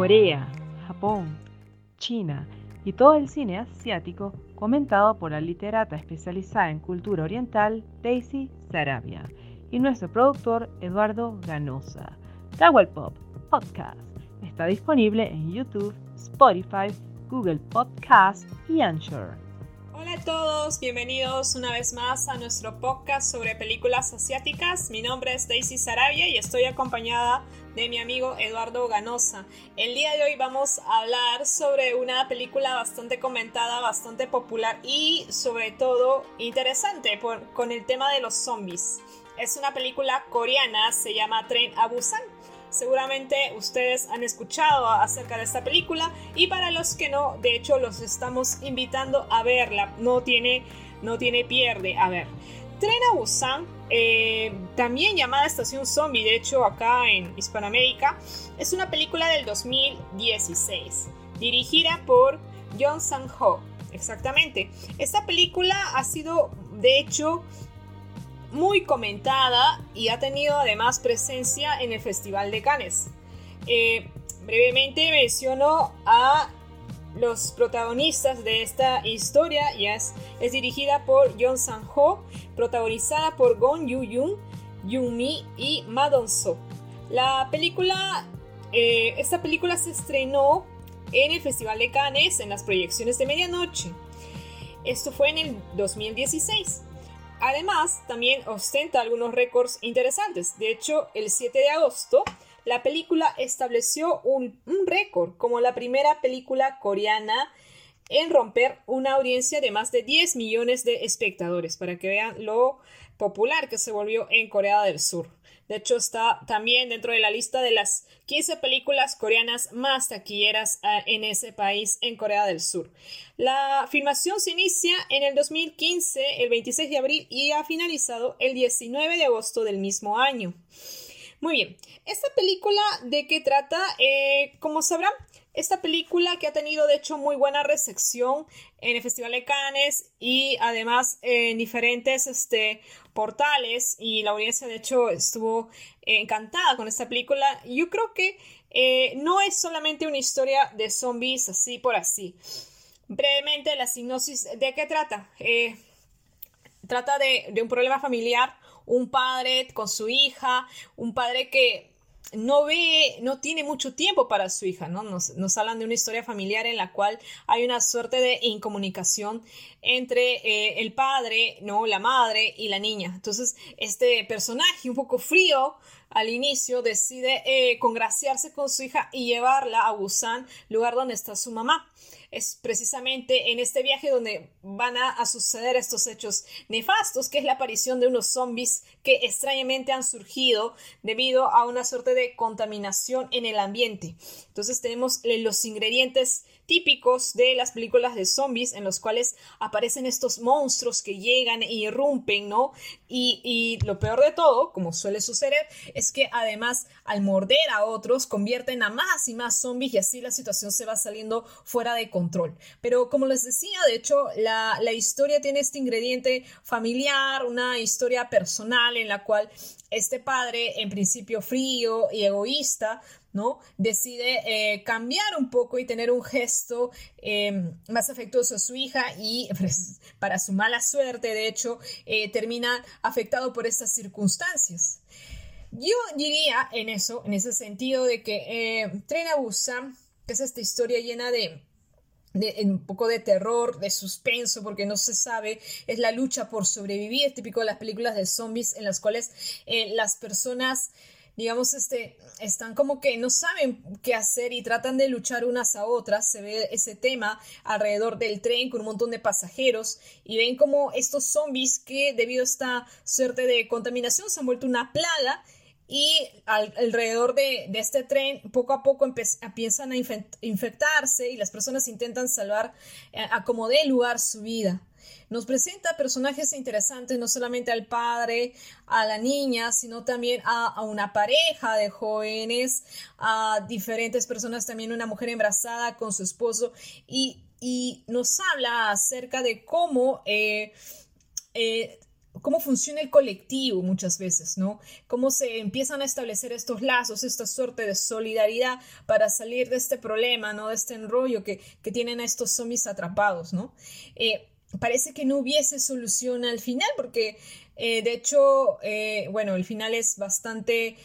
Corea, Japón, China y todo el cine asiático comentado por la literata especializada en cultura oriental Daisy Sarabia y nuestro productor Eduardo Ganosa. Tawel Pop Podcast está disponible en YouTube, Spotify, Google Podcast y Anchor. Hola a todos, bienvenidos una vez más a nuestro podcast sobre películas asiáticas. Mi nombre es Daisy Sarabia y estoy acompañada de mi amigo Eduardo Ganosa. El día de hoy vamos a hablar sobre una película bastante comentada, bastante popular y sobre todo interesante con el tema de los zombies. Es una película coreana, se llama Tren a Busan Seguramente ustedes han escuchado acerca de esta película y para los que no, de hecho los estamos invitando a verla. No tiene, no tiene pierde. A ver, Tren a Busan, eh, también llamada Estación Zombie, de hecho acá en Hispanoamérica, es una película del 2016, dirigida por John Sang-ho. Exactamente. Esta película ha sido, de hecho, muy comentada y ha tenido además presencia en el Festival de Cannes. Eh, brevemente menciono a los protagonistas de esta historia es, dirigida por John Sang-ho, protagonizada por Gong Yu-yoon, Yoon-mi y Ma Dong-so. La película, eh, esta película se estrenó en el Festival de Cannes en las proyecciones de medianoche. Esto fue en el 2016. Además, también ostenta algunos récords interesantes. De hecho, el 7 de agosto, la película estableció un, récord como la primera película coreana en romper una audiencia de más de 10 millones de espectadores, para que vean lo popular que se volvió en Corea del Sur. De hecho, está también dentro de la lista de las 15 películas coreanas más taquilleras ah, en ese país, en Corea del Sur. La filmación se inicia en el 2015, el 26 de abril, y ha finalizado el 19 de agosto del mismo año. Muy bien, esta película de qué trata, eh, como sabrán, esta película que ha tenido de hecho muy buena recepción en el Festival de Cannes y además en diferentes este, portales y la audiencia de hecho estuvo encantada con esta película. Yo creo que eh, no es solamente una historia de zombies así por así. Brevemente, la sinopsis de qué trata. Eh, trata de, de un problema familiar, un padre con su hija, un padre que no ve, no tiene mucho tiempo para su hija, ¿no? Nos, nos, hablan de una historia familiar en la cual hay una suerte de incomunicación entre eh, el padre, ¿no? La madre y la niña. Entonces, este personaje un poco frío al inicio decide eh, congraciarse con su hija y llevarla a Busan, lugar donde está su mamá es precisamente en este viaje donde van a, suceder estos hechos nefastos, que es la aparición de unos zombies que extrañamente han surgido debido a una suerte de contaminación en el ambiente. Entonces tenemos los ingredientes típicos de las películas de zombies en los cuales aparecen estos monstruos que llegan y irrumpen, ¿no? Y, y, lo peor de todo, como suele suceder, es que además al morder a otros convierten a más y más zombies y así la situación se va saliendo fuera de control. Pero como les decía, de hecho, la, la historia tiene este ingrediente familiar, una historia personal en la cual este padre, en principio frío y egoísta, ¿no? Decide eh, cambiar un poco y tener un gesto em, más afectuoso a su hija y pues, para su mala suerte, de hecho, eh, termina afectado por estas circunstancias. Yo diría en eso, en ese sentido de que eh, Tren a Busan, que es esta historia llena de, de, un poco de terror, de suspenso, porque no se sabe, es la lucha por sobrevivir, es típico de las películas de zombies en las cuales las personas digamos, este, están como que no saben qué hacer y tratan de luchar unas a otras. Se ve ese tema alrededor del tren con un montón de pasajeros y ven como estos zombies que debido a esta suerte de contaminación se han vuelto una plaga y alrededor de, este tren poco a poco empiezan a infectarse y las personas intentan salvar eh, a como dé lugar su vida. Nos presenta personajes interesantes, no solamente al padre, a la niña, sino también a, una pareja de jóvenes, a diferentes personas, también una mujer embarazada con su esposo, y, nos habla acerca de cómo... Eh, eh, cómo funciona el colectivo muchas veces, ¿no? Cómo se empiezan a establecer estos lazos, esta suerte de solidaridad para salir de este problema, ¿no? De este enrollo que, tienen a estos zombies atrapados, ¿no? Eh, parece que no hubiese solución al final, porque eh, de hecho, eh, bueno, el final es bastante,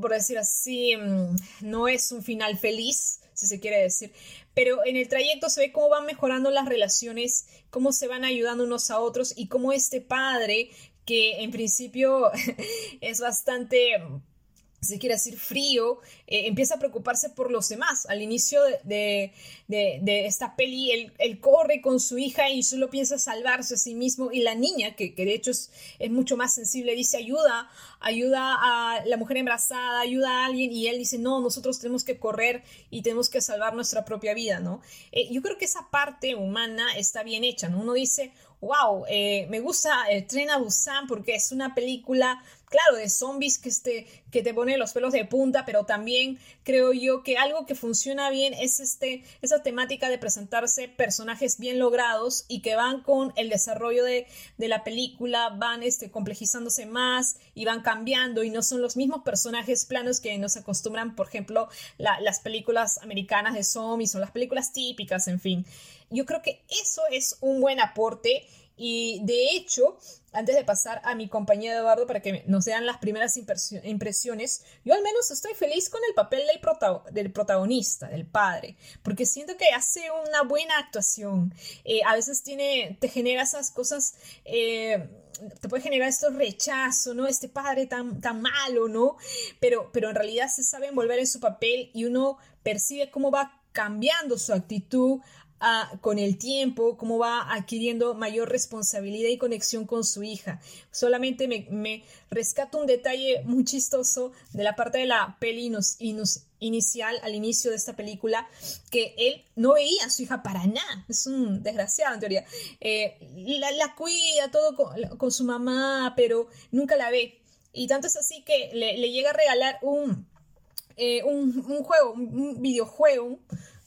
por decir así, mm, no es un final feliz, si se quiere decir, pero en el trayecto se ve cómo van mejorando las relaciones, cómo se van ayudando unos a otros y cómo este padre, que en principio es bastante se quiere decir frío, eh, empieza a preocuparse por los demás. Al inicio de, esta peli, él, corre con su hija y solo piensa salvarse a sí mismo. Y la niña, que, de hecho es, mucho más sensible, dice ayuda, ayuda a la mujer embarazada, ayuda a alguien. Y él dice, no, nosotros tenemos que correr y tenemos que salvar nuestra propia vida, ¿no? Eh, yo creo que esa parte humana está bien hecha, ¿no? Uno dice, wow, eh, me gusta el Tren a Busan porque es una película claro, de zombies que, este, que te pone los pelos de punta, pero también creo yo que algo que funciona bien es este, esa temática de presentarse personajes bien logrados y que van con el desarrollo de, la película, van este, complejizándose más y van cambiando y no son los mismos personajes planos que nos acostumbran, por ejemplo, las películas americanas de zombies o las películas típicas, en fin. Yo creo que eso es un buen aporte y de hecho, antes de pasar a mi compañero Eduardo para que nos den las primeras impresiones, yo al menos estoy feliz con el papel del, protagonista, del padre, porque siento que hace una buena actuación. Eh, a veces tiene, te genera esas cosas, eh, te puede generar estos rechazos, ¿no? Este padre tan, tan malo, ¿no? Pero, pero en realidad se sabe envolver en su papel y uno percibe cómo va cambiando su actitud con el tiempo, cómo va adquiriendo mayor responsabilidad y conexión con su hija. Solamente me, rescato un detalle muy chistoso de la parte de la peli inicial, al inicio de esta película, que él no veía a su hija para nada. Es un desgraciado en teoría. Eh, la, cuida todo con, su mamá, pero nunca la ve. Y tanto es así que le, llega a regalar un, eh, un, un, juego, un videojuego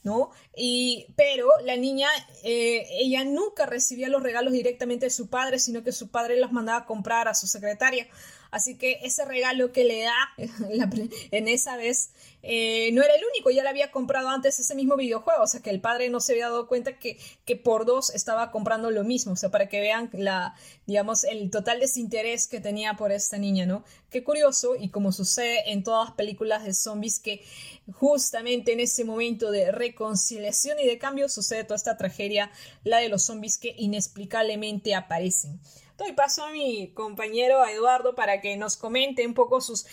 ¿no? Y, pero la niña, eh, ella nunca recibía los regalos directamente de su padre, sino que su padre los mandaba a comprar a su secretaria. Así que ese regalo que le da en esa vez eh, no era el único, ya le había comprado antes ese mismo videojuego, o sea que el padre no se había dado cuenta que, que por dos estaba comprando lo mismo, o sea, para que vean la, digamos, el total desinterés que tenía por esta niña, ¿no? Qué curioso, y como sucede en todas las películas de zombies, que justamente en ese momento de reconciliación y de cambio sucede toda esta tragedia, la de los zombies que inexplicablemente aparecen. Doy paso a mi compañero Eduardo para que nos comente un poco sus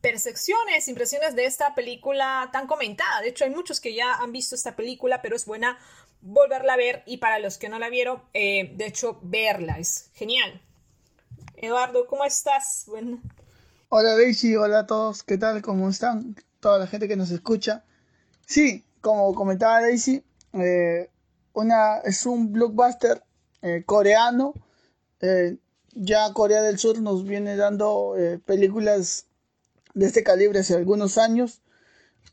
percepciones, impresiones de esta película tan comentada. De hecho, hay muchos que ya han visto esta película, pero es buena volverla a ver y para los que no la vieron, eh, de hecho, verla. Es genial. Eduardo, ¿cómo estás? Bueno. Hola Daisy, hola a todos, ¿qué tal? ¿Cómo están? Toda la gente que nos escucha. Sí, como comentaba Daisy, eh, es un blockbuster eh, coreano. Ya Corea del Sur nos viene dando películas de este calibre hace algunos años.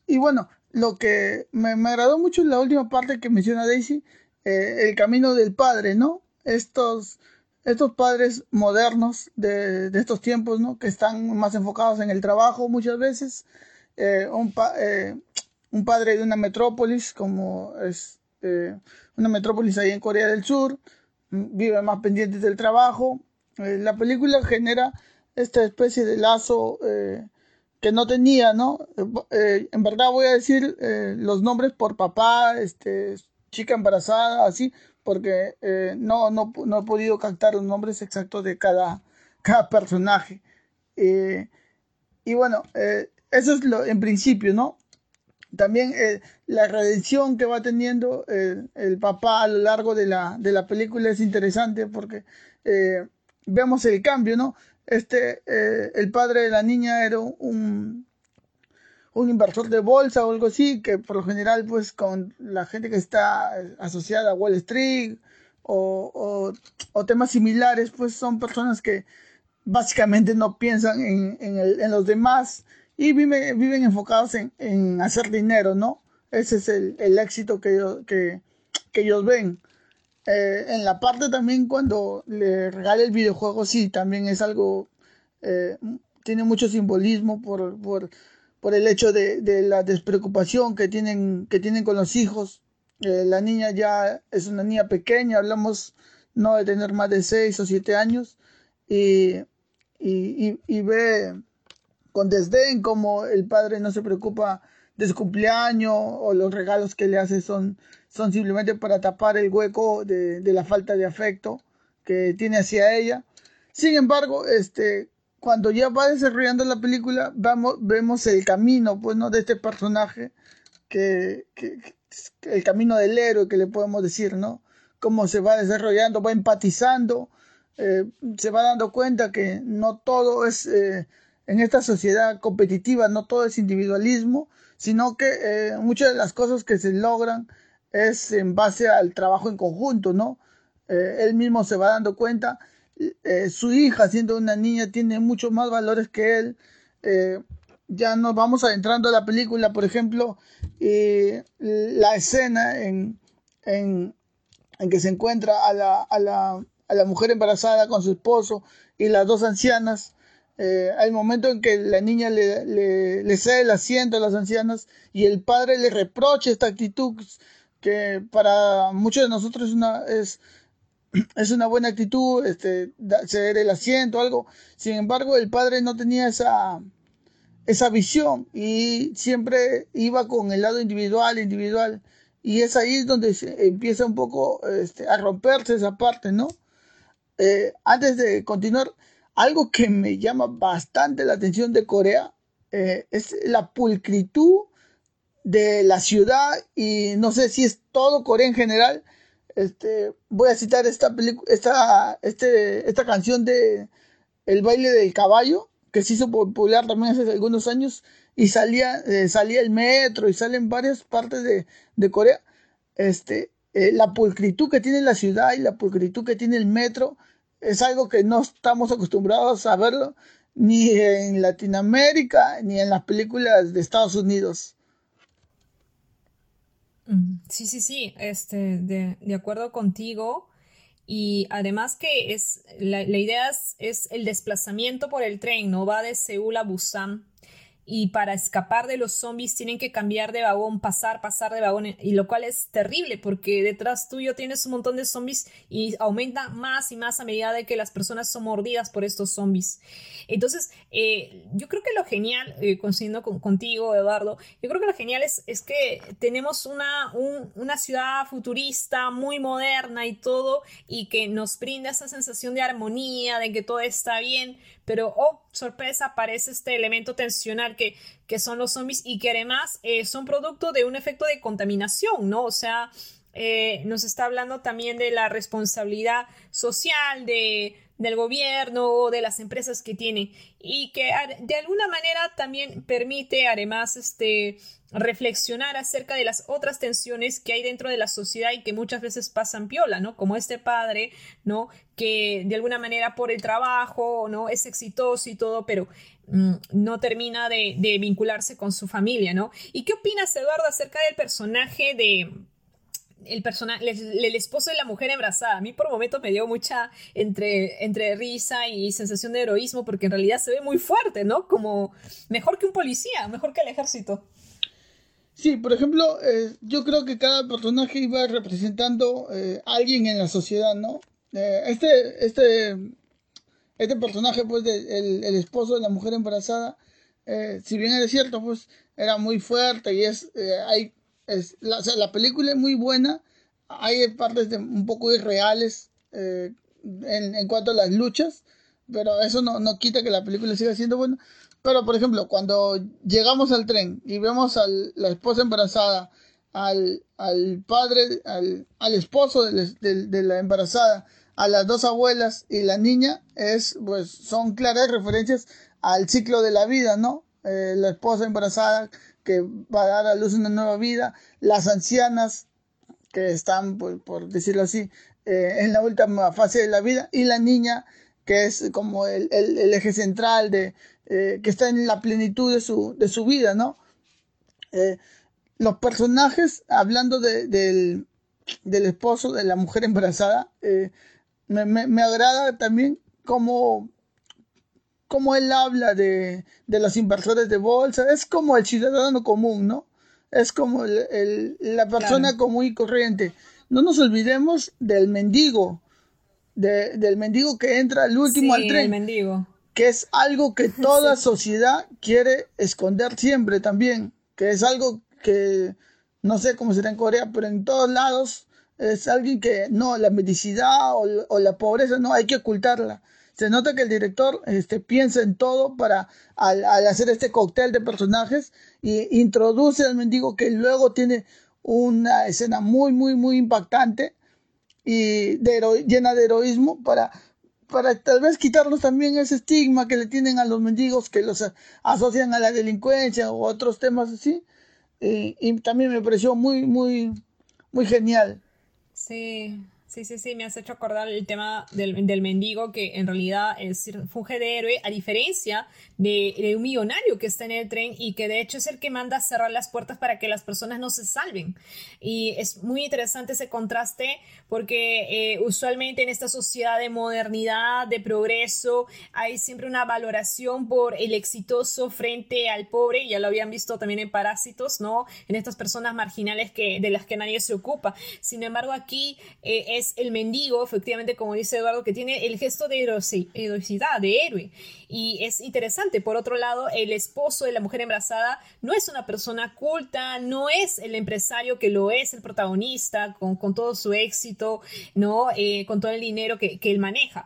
Y bueno, lo que me, agradó mucho es la última parte que menciona Daisy, eh, el camino del padre, ¿no? Estos, estos padres modernos de, estos tiempos, ¿no? Que están más enfocados en el trabajo muchas veces. Eh, un, eh, un, padre de una metrópolis, como es una metrópolis ahí en Corea del Sur, vive más pendientes del trabajo. la película genera esta especie de lazo que no tenía, ¿no? Eh, en verdad voy a decir eh, los nombres por papá, este, chica embarazada, así, porque eh, no, no, no, he podido captar los nombres exactos de cada, cada personaje. y bueno, eso es lo en principio, ¿no? También la redención que va teniendo el papá a lo largo de la, de la película es interesante porque vemos el cambio, ¿no? este, eh, el padre de la niña era un, un inversor de bolsa o algo así, que por lo general, pues con la gente que está asociada a Wall Street o, temas similares, pues son personas que básicamente no piensan en, en, los demás y viven, viven enfocados en, en, hacer dinero, ¿no? Ese es el, el éxito que, que, que ellos ven. eh, en la parte también cuando le regala el videojuego, sí, también es algo, eh, tiene mucho simbolismo por, por, por el hecho de, de, la despreocupación que tienen, que tienen con los hijos. Eh, la niña ya es una niña pequeña, hablamos no de tener más de 6 o 7 años, y, y, y, ve con desdén como el padre no se preocupa de su cumpleaños o los regalos que le hace son son simplemente para tapar el hueco de, la falta de afecto que tiene hacia ella. Sin embargo, este, cuando ya va desarrollando la película, vamos, vemos el camino, pues, ¿no? De este personaje, que, el camino del héroe, que le podemos decir, ¿no? Cómo se va desarrollando, va empatizando, eh, se va dando cuenta que no todo es, eh, en esta sociedad competitiva, no todo es individualismo, sino que eh, muchas de las cosas que se logran es en base al trabajo en conjunto, ¿no? Eh, él mismo se va dando cuenta, eh, su hija, siendo una niña, tiene muchos más valores que él. Ya nos vamos adentrando a la película, por ejemplo, la escena en, en, que se encuentra a la, a, la, a la, mujer embarazada con su esposo y las dos ancianas. Hay momento en que la niña le, le, cede el asiento a las ancianas y el padre le reprocha esta actitud que para muchos de nosotros es una, es una buena actitud, este, ceder el asiento, algo. Sin embargo, el padre no tenía esa, esa visión y siempre iba con el lado individual, individual. Y es ahí donde se empieza un poco este, a romperse esa parte, ¿no? Eh, antes de continuar, algo que me llama bastante la atención de Corea eh, es la pulcritud de la ciudad y no sé si es todo Corea en general. Este, voy a citar esta esta, este, esta canción de El baile del caballo, que se hizo popular también hace algunos años, y salía, eh, salía el metro y salen varias partes de, de Corea. Este, eh, la pulcritud que tiene la ciudad y la pulcritud que tiene el metro es algo que no estamos acostumbrados a verlo ni en Latinoamérica ni en las películas de Estados Unidos. Sí, sí, sí, este, de, de acuerdo contigo. Y además que es, la, la idea es, es, el desplazamiento por el tren, ¿no? Va de Seúl a Busan y para escapar de los zombies tienen que cambiar de vagón, pasar, pasar de vagón, y lo cual es terrible porque detrás tuyo tienes un montón de zombies y aumenta más y más a medida de que las personas son mordidas por estos zombies. Entonces, eh, yo creo que lo genial, eh, coincidiendo contigo, Eduardo, yo creo que lo genial es, es que tenemos una, una ciudad futurista muy moderna y todo, y que nos brinda esa sensación de armonía, de que todo está bien, pero, oh, sorpresa, aparece este elemento tensional que, que son los zombies y que además eh, son producto de un efecto de contaminación, ¿no? O sea, eh, nos está hablando también de la responsabilidad social de, del gobierno o de las empresas que tiene y que de alguna manera también permite además este reflexionar acerca de las otras tensiones que hay dentro de la sociedad y que muchas veces pasan piola, ¿no? Como este padre, ¿no? Que de alguna manera por el trabajo, ¿no? Es exitoso y todo, pero mm, no termina de, de vincularse con su familia, ¿no? ¿Y qué opinas, Eduardo, acerca del personaje de el personaje, el, esposo de la mujer embarazada. A mí por momentos me dio mucha entre, entre risa y sensación de heroísmo, porque en realidad se ve muy fuerte, ¿no? Como mejor que un policía, mejor que el ejército. Sí, por ejemplo, eh, yo creo que cada personaje iba representando eh, a alguien en la sociedad, ¿no? Eh, este, este, este personaje, pues, el, el, esposo de la mujer embarazada, si bien es cierto, pues, era muy fuerte y es, hay la, película es muy buena. Hay partes de, un poco irreales eh, en, cuanto a las luchas, pero eso no, no quita que la película siga siendo buena. Pero, por ejemplo, cuando llegamos al tren y vemos a la esposa embarazada, al, padre, al, esposo de, la embarazada, a las dos abuelas y la niña, es, pues, son claras referencias al ciclo de la vida, ¿no? Eh, la esposa embarazada que va a dar a luz una nueva vida, las ancianas que están, por, decirlo así, eh, en la última fase de la vida, y la niña que es como el, el, eje central de eh, que está en la plenitud de su, de su vida, ¿no? Eh, los personajes, hablando de, del, del esposo de la mujer embarazada. Eh, me, me, agrada también cómo, cómo él habla de, de, los inversores de bolsa. Es como el ciudadano común, ¿no? Es como el, la persona común y corriente. No nos olvidemos del mendigo, de, del mendigo que entra al último al tren. mendigo. Que es algo que toda sociedad quiere esconder siempre también. Que es algo que no sé cómo será en Corea, pero en todos lados es alguien que no, la medicidad o, la pobreza no, hay que ocultarla. Se nota que el director este, piensa en todo para al, hacer este cóctel de personajes y introduce al mendigo que luego tiene una escena muy, muy, muy impactante y de llena de heroísmo para, para tal vez quitarnos también ese estigma que le tienen a los mendigos que los asocian a la delincuencia o otros temas así y, también me pareció muy, muy, muy genial. Sí, Sí, sí, sí, me has hecho acordar el tema del, del mendigo que en realidad es, funge de héroe, a diferencia de, un millonario que está en el tren y que de hecho es el que manda a cerrar las puertas para que las personas no se salven. Y es muy interesante ese contraste porque eh, usualmente en esta sociedad de modernidad, de progreso, hay siempre una valoración por el exitoso frente al pobre, ya lo habían visto también en Parásitos, ¿no? En estas personas marginales que, de las que nadie se ocupa. Sin embargo, aquí eh, es el mendigo, efectivamente, como dice Eduardo, que tiene el gesto de heroicidad, de héroe. Y es interesante. Por otro lado, el esposo de la mujer embarazada no es una persona culta, no es el empresario que lo es el protagonista, con, todo su éxito, ¿no? Eh, con todo el dinero que, él maneja.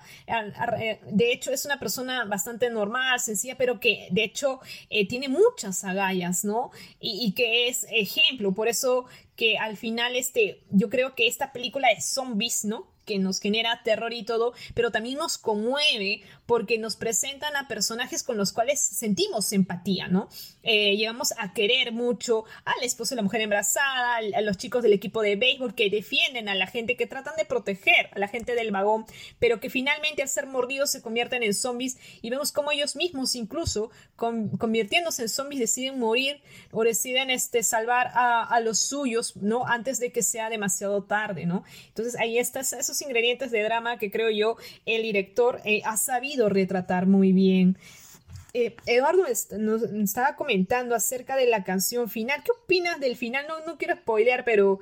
De hecho, es una persona bastante normal, sencilla, pero que de hecho eh, tiene muchas agallas, ¿no? Y que es ejemplo. Por eso que al final este, yo creo que esta película de zombies, ¿no? que nos genera terror y todo, pero también nos conmueve porque nos presentan a personajes con los cuales sentimos empatía, ¿no? Eh, llegamos a querer mucho al esposo de la mujer embarazada, a los chicos del equipo de béisbol que defienden a la gente, que tratan de proteger a la gente del vagón, pero que finalmente al ser mordidos se convierten en zombies y vemos cómo ellos mismos incluso convirtiéndose en zombies deciden morir o deciden este, salvar a, los suyos, ¿no? Antes de que sea demasiado tarde, ¿no? Entonces ahí están esos ingredientes de drama que creo yo el director eh, ha sabido retratar muy bien. Eh, Eduardo nos estaba comentando acerca de la canción final. ¿Qué opinas del final? No, no quiero spoilear, pero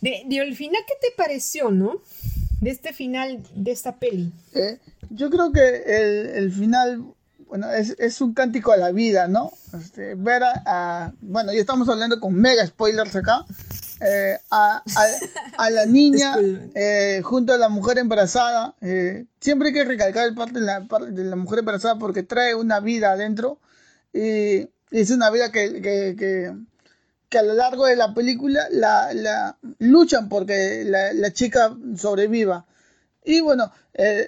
de, final, ¿qué te pareció, no? De este final de esta peli. Eh, yo creo que el, final, bueno, es, un cántico a la vida, ¿no? Este, ver a, bueno, ya estamos hablando con mega spoilers acá, eh, a, a, la niña eh, junto a la mujer embarazada. Eh, siempre hay que recalcar el parte de la, de la mujer embarazada porque trae una vida adentro y, es una vida que, que, que, a lo largo de la película la, la luchan porque la, la, chica sobreviva. Y bueno,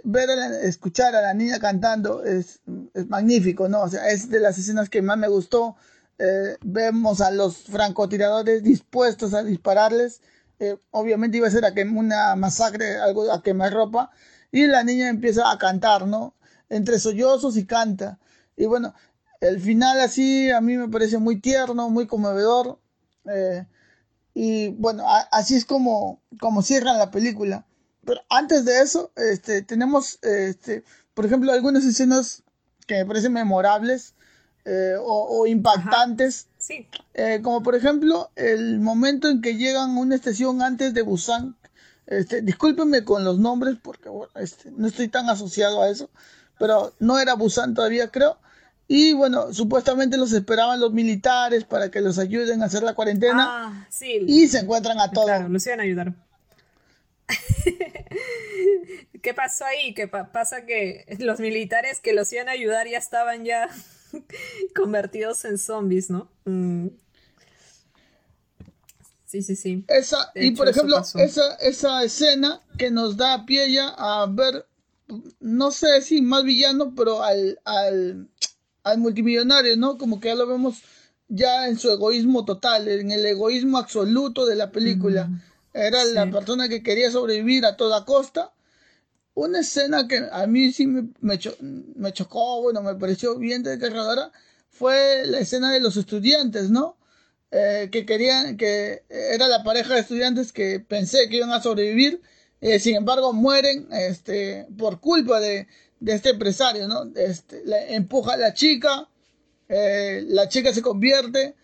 ver escuchar a la niña cantando es, es magnífico, ¿no? O sea, es de las escenas que más me gustó. Eh, vemos a los francotiradores dispuestos a dispararles. Eh, obviamente iba a ser una masacre, algo a quemar ropa. Y la niña empieza a cantar, ¿no? Entre sollozos y canta. Y bueno, el final así a mí me parece muy tierno, muy conmovedor. Eh, y bueno, así es como, como cierran la película. Pero antes de eso, este, tenemos, este, por ejemplo, algunas escenas que me parecen memorables. Eh, o, impactantes. Sí. Eh, como por ejemplo el momento en que llegan a una estación antes de Busan. Este, discúlpenme con los nombres porque este, no estoy tan asociado a eso, pero no era Busan todavía creo. Y bueno, supuestamente los esperaban los militares para que los ayuden a hacer la cuarentena. Ah, sí. Y se encuentran a todos. Claro, los iban a ayudar. ¿Qué pasó ahí? ¿Qué pasa que los militares que los iban a ayudar ya estaban ya convertidos en zombies, ¿no? Mm. Sí, sí, sí. Esa, y por ejemplo, esa, esa escena que nos da pie ya a ver, no sé si más villano, pero al, al, al multimillonario, ¿no? Como que ya lo vemos ya en su egoísmo total, en el egoísmo absoluto de la película. Era la persona que quería sobrevivir a toda costa una escena que a mí sí me, chocó, bueno, me pareció bien desgarradora, fue la escena de los estudiantes, ¿no? eh, que querían, que era la pareja de estudiantes que pensé que iban a sobrevivir, eh, sin embargo mueren este, por culpa de, de este empresario, ¿no? Este, empuja a la chica, eh, la chica se convierte,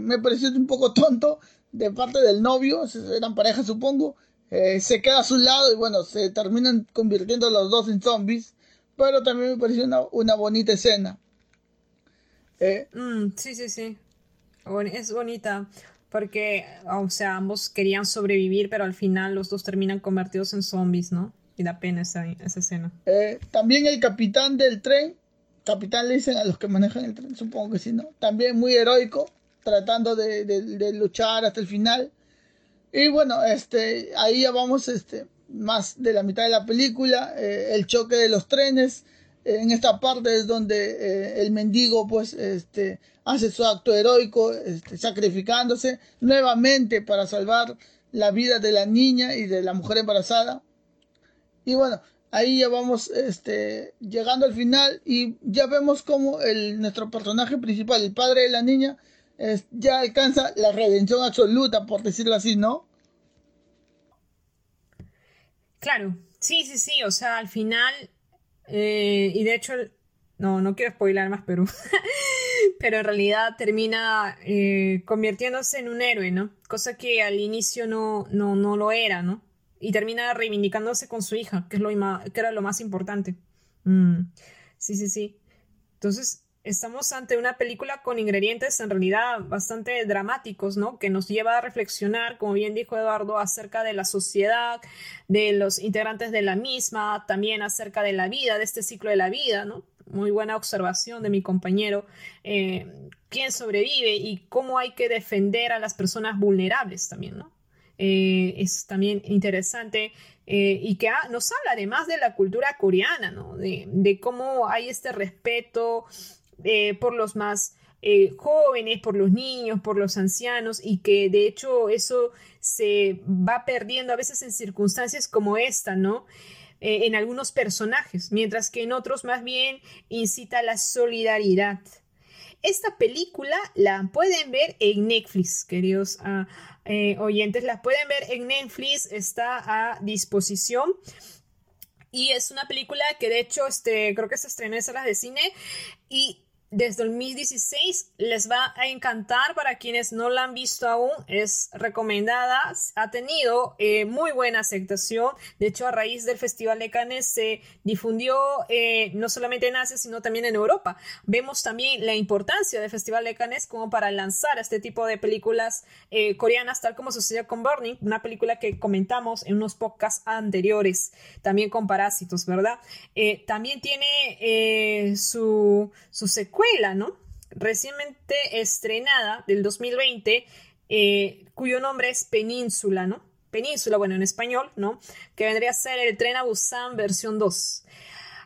me pareció un poco tonto de parte del novio, eran pareja supongo, se queda a su lado y bueno, se terminan convirtiendo los dos en zombies, pero también me pareció una, una bonita escena. Mm, sí, sí, sí. Es bonita porque, o sea, ambos querían sobrevivir, pero al final los dos terminan convertidos en zombies, ¿no? Y da pena esa, esa escena. Eh, también el capitán del tren, capitán le dicen a los que manejan el tren, supongo que sí, ¿no? También muy heroico, tratando de, luchar hasta el final. Y bueno, este, ahí ya vamos este, más de la mitad de la película, eh, el choque de los trenes. en esta parte es donde eh, el mendigo, pues, este, hace su acto heroico, este, sacrificándose nuevamente para salvar la vida de la niña y de la mujer embarazada. Y bueno, ahí ya vamos este, llegando al final y ya vemos como el, nuestro personaje principal, el padre de la niña, ya alcanza la redención absoluta, por decirlo así, ¿no? Claro, sí, sí, sí, o sea, al final, eh, y de hecho, no, no quiero spoilar más Perú, pero en realidad termina eh, convirtiéndose en un héroe, ¿no? Cosa que al inicio no, no, no lo era, ¿no? Y termina reivindicándose con su hija, que, es lo que era lo más importante. Mm, sí, sí, sí. Entonces, estamos ante una película con ingredientes en realidad bastante dramáticos, ¿no? Que nos lleva a reflexionar, como bien dijo Eduardo, acerca de la sociedad, de los integrantes de la misma, también acerca de la vida, de este ciclo de la vida, ¿no? muy buena observación de mi compañero, eh, quién sobrevive y cómo hay que defender a las personas vulnerables también, ¿no? Eh, es también interesante eh, y que nos habla además de la cultura coreana, ¿no? De, cómo hay este respeto por los más jóvenes, por los niños, por los ancianos y que de hecho eso se va perdiendo a veces en circunstancias como esta, ¿no? Eh, en algunos personajes, mientras que en otros más bien incita a la solidaridad. Esta película la pueden ver en Netflix, queridos ah, eh, oyentes, la pueden ver en Netflix, está a disposición. Y es una película que de hecho este, creo que se estrenó en salas de cine y desde 2016 les va a encantar. Para quienes no la han visto aún es recomendada. Ha tenido eh, muy buena aceptación. De hecho a raíz del festival de Cannes se difundió eh, no solamente en Asia sino también en Europa. Vemos también la importancia del festival de Cannes como para lanzar este tipo de películas eh, coreanas tal como sucedió con Burning una película que comentamos en unos podcasts anteriores también con Parásitos verdad también tiene su su secuencia ¿no? Recientemente estrenada del 2020, eh, cuyo nombre es Península, ¿no? Península, bueno, en español, ¿no? Que vendría a ser el Tren a Busan versión 2.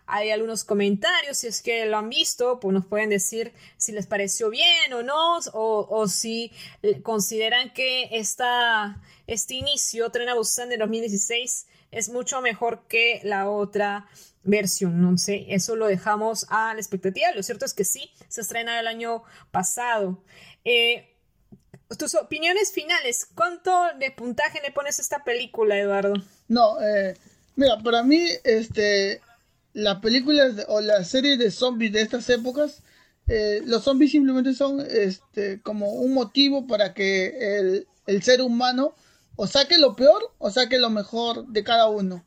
Hay algunos comentarios, si es que lo han visto, pues nos pueden decir si les pareció bien o no, o, si consideran que esta, este inicio, Tren a Busan de 2016, es mucho mejor que la otra versión. No sé, eso lo dejamos a la expectativa. Lo cierto es que sí, se estrena el año pasado. Eh, tus opiniones finales, ¿cuánto de puntaje le pones a esta película, Eduardo? No, eh, mira, para mí, este, las películas o las series de zombies de estas épocas, eh, los zombies simplemente son este, como un motivo para que el, el ser humano o saque lo peor o saque lo mejor de cada uno.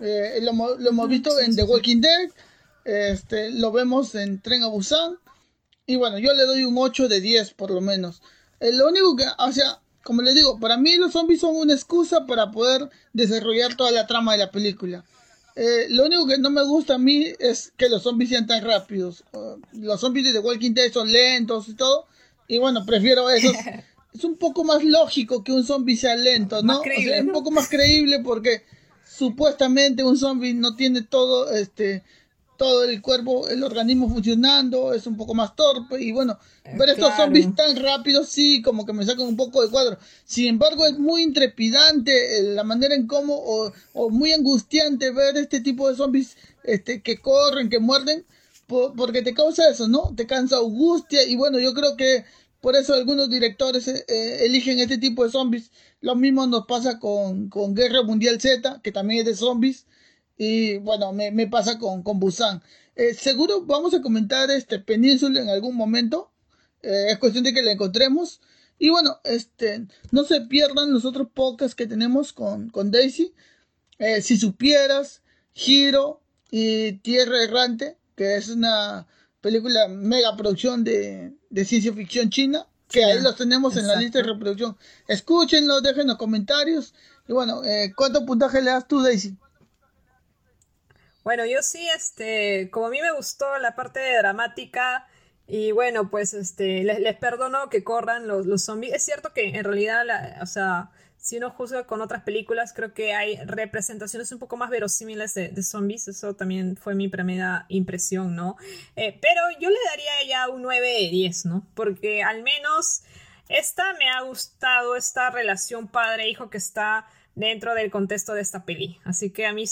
Eh, lo, hemos visto en The Walking Dead, este, lo vemos en Tren a Busan. Y bueno, yo le doy un 8 de 10 por lo menos. Eh, lo único que, o sea, como le digo, para mí los zombies son una excusa para poder desarrollar toda la trama de la película. Eh, lo único que no me gusta a mí es que los zombies sean tan rápidos. los zombies de The Walking Dead son lentos y todo. Y bueno, prefiero eso. es un poco más lógico que un zombie sea lento, ¿no? o sea, es un poco más creíble porque supuestamente un zombie no tiene todo este todo el cuerpo, el organismo funcionando, es un poco más torpe y bueno, eh, ver estos zombies tan rápidos sí, como que me sacan un poco de cuadro. Sin embargo, es muy intrepidante eh, la manera en cómo, o, o, muy angustiante ver este tipo de zombies este, que corren, que muerden, porque te causa eso, ¿no? Te cansa angustia y bueno, yo creo que por eso algunos directores eh, eh, eligen este tipo de zombies. Lo mismo nos pasa con, con Guerra Mundial Z, que también es de zombies. Y bueno, me, pasa con, con Busan. Eh, seguro vamos a comentar este Península en algún momento. es cuestión de que la encontremos. Y bueno, este, no se pierdan los otros podcasts que tenemos con, con Daisy. si supieras, Giro y Tierra Errante, que es una película mega producción de, de ciencia ficción china, que ahí los tenemos en la lista de reproducción. Escúchenlo, dejen los comentarios. Y bueno, eh, ¿cuánto puntaje le das tú, Daisy? Bueno, yo sí, este, como a mí me gustó la parte dramática y bueno, pues este, les, les perdono que corran los, los zombies. Es cierto que en realidad, la, o sea, si uno juzga con otras películas, creo que hay representaciones un poco más verosímiles de, zombies. Eso también fue mi primera impresión, ¿no? Eh, pero yo le daría ya un 9 de 10, ¿no? Porque al menos esta me ha gustado, esta relación padre-hijo que está dentro del contexto de esta peli. Así que a mí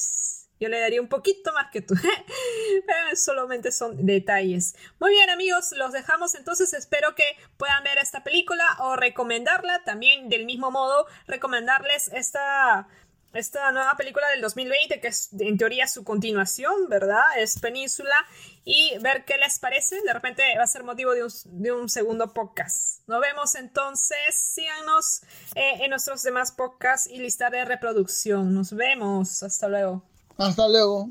yo le daría un poquito más que tú. Pero solamente son detalles. Muy bien amigos, los dejamos entonces. Espero que puedan ver esta película o recomendarla. También del mismo modo, recomendarles esta, esta nueva película del 2020 que es en teoría su continuación, ¿verdad? Es Península. Y ver qué les parece. De repente va a ser motivo de un, de un segundo podcast. Nos vemos entonces. Síganos eh, en nuestros demás podcasts y lista de reproducción. Nos vemos. Hasta luego. Hasta luego.